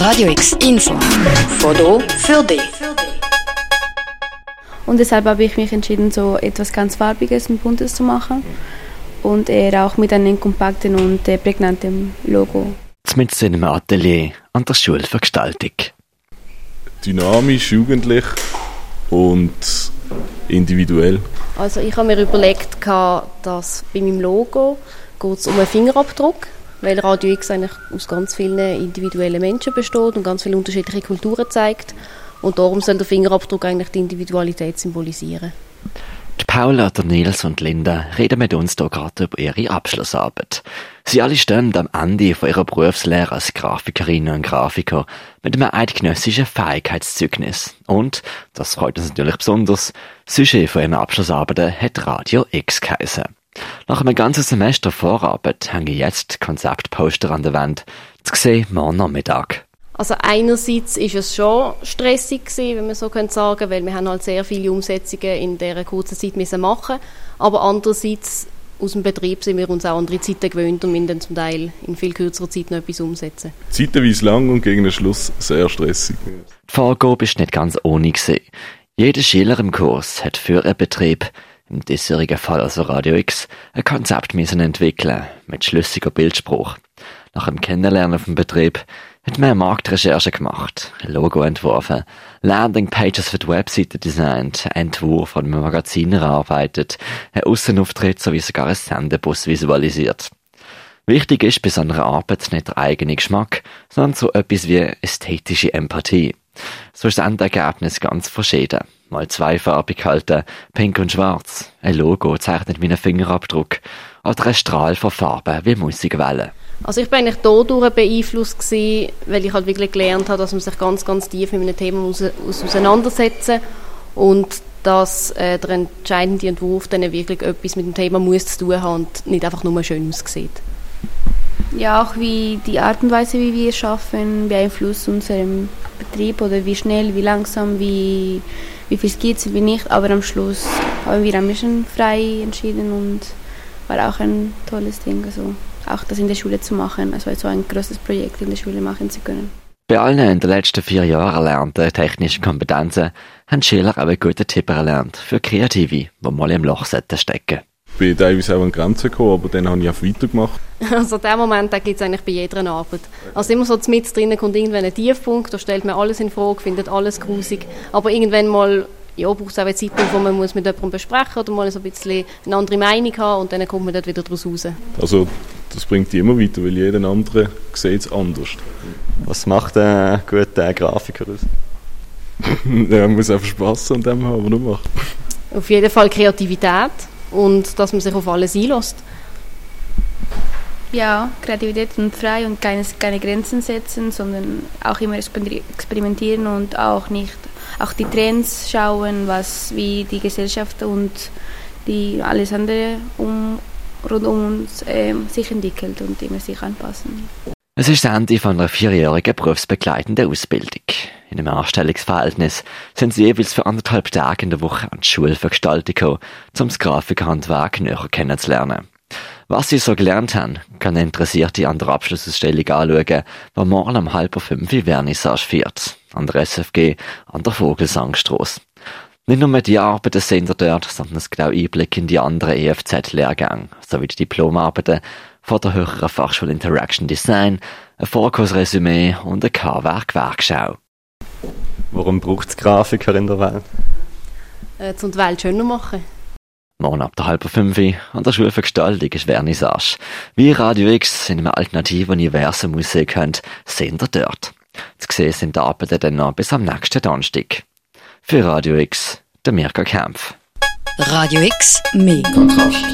Radio X Info. Foto für dich. Und deshalb habe ich mich entschieden, so etwas ganz Farbiges und Buntes zu machen. Und eher auch mit einem kompakten und äh, prägnanten Logo. Mit in einem Atelier an der Schule für Gestaltung. Dynamisch, jugendlich und individuell. Also ich habe mir überlegt, dass bei meinem Logo geht es um einen Fingerabdruck, weil Radio X eigentlich aus ganz vielen individuellen Menschen besteht und ganz viele unterschiedliche Kulturen zeigt. Und darum soll der Fingerabdruck eigentlich die Individualität symbolisieren. Die Paula, der Nils und Linda reden mit uns hier gerade über ihre Abschlussarbeit. Sie alle stehen am Ende von ihrer Berufslehre als Grafikerinnen und Grafiker mit einem eidgenössischen Fähigkeitszeugnis. Und, das freut uns natürlich besonders, Sujet von ihren Abschlussarbeiten hat Radio X geheißen. Nach einem ganzen Semester Vorarbeit hängen jetzt Konzeptposter an der Wand. Zu sehen morgen Nachmittag. Also einerseits ist es schon stressig gewesen, wenn man so könnte sagen, weil wir haben halt sehr viele Umsetzungen in dieser kurzen Zeit müssen machen. Aber andererseits aus dem Betrieb sind wir uns auch andere Zeiten gewöhnt und müssen dann zum Teil in viel kürzerer Zeit noch etwas umsetzen. Zeitenweise lang und gegen den Schluss sehr stressig. Die Vorgabe ist nicht ganz ohne gewesen. Jeder Schüler im Kurs hat für einen Betrieb, im diesjährigen Fall also Radio X, ein Konzept müssen entwickeln mit schlüssiger Bildspruch. Nach dem Kennenlernen vom Betrieb hat man Marktrecherche gemacht, ein Logo entworfen, Landingpages für die Webseite designt, Entwurf von einem Magazin erarbeitet, einen Aussenauftritt sowie sogar einen Sendebus visualisiert. Wichtig ist bei so einer Arbeit nicht der eigene Geschmack, sondern so etwas wie ästhetische Empathie. So ist das Endergebnis ganz verschieden. Mal zweifarbig halten, pink und schwarz. Ein Logo zeichnet meinen Fingerabdruck. Oder ein Strahl von Farben wie Musikwellen. Also ich bin eigentlich dadurch beeinflusst gewesen, weil ich halt wirklich gelernt habe, dass man sich ganz, ganz tief mit einem Thema muss, auseinandersetzen und dass äh, der entscheidende Entwurf dann wirklich etwas mit dem Thema muss zu tun haben und nicht einfach nur schön aussieht. Ja, auch wie die Art und Weise, wie wir schaffen, beeinflusst unseren Betrieb oder wie schnell, wie langsam, wie, wie viel Skizzen, wie nicht. Aber am Schluss haben wir ein bisschen frei entschieden und war auch ein tolles Ding. Also auch das in der Schule zu machen, also so ein großes Projekt in der Schule machen zu können. Bei allen in den letzten vier Jahren erlernten technischen Kompetenzen haben Schüler auch einen guten Tipp erlernt für Kreative, die mal im Loch stecken bin teilweise auch an Grenzen gekommen, aber dann habe ich auch weitergemacht. Also der Moment gibt es eigentlich bei jeder Arbeit. Also immer so mit drinnen kommt irgendwann ein Tiefpunkt, da stellt man alles in Frage, findet alles grusig, aber irgendwann mal ja, braucht es auch eine Zeit, wo man muss mit jemandem besprechen oder mal so ein bisschen eine andere Meinung haben und dann kommt man dort wieder daraus raus. Also das bringt die immer weiter, weil jeder andere sieht es anders. Was macht ein guter Grafiker aus? er muss einfach Spass an dem haben, was er macht. Auf jeden Fall Kreativität und dass man sich auf alles einlässt. Ja, Kreativität und frei und keine, keine Grenzen setzen, sondern auch immer experimentieren und auch nicht auch die Trends schauen, was wie die Gesellschaft und die alles andere um, rund um uns äh, sich entwickelt und immer sich anpassen. Es ist das Ende von einer vierjährigen berufsbegleitenden Ausbildung. In einem Anstellungsverhältnis sind sie jeweils für anderthalb Tage in der Woche an die Schule für Gestaltung gekommen, um das Grafikhandwerk näher kennenzulernen. Was sie so gelernt haben, kann Interessierte an der Abschlussausstellung anschauen, die morgen um halb fünf in Vernissage feiert, an der SFG, an der Vogelsangstrasse. Nicht nur die Arbeiten sind dort, sondern es gibt auch Einblick in die anderen EFZ-Lehrgänge, sowie die Diplomarbeiten von der Höheren Fachschule Interaction Design, ein Vorkursresümee und eine K-Werk-Werkschau. Warum braucht es Grafiker in der Welt? Äh, um die Welt schöner machen. Morgen ab der halben fünf an der Schule für Gestaltung ist Vernissage. Wie Radio X in einem alternativen Universum aussehen könnt, sehen ihr dort. Zu sehen sind die Arbeiten dann noch bis am nächsten Donnerstag. Für Radio X, der Mirka Kempf. Radio X, mehr Kontrast.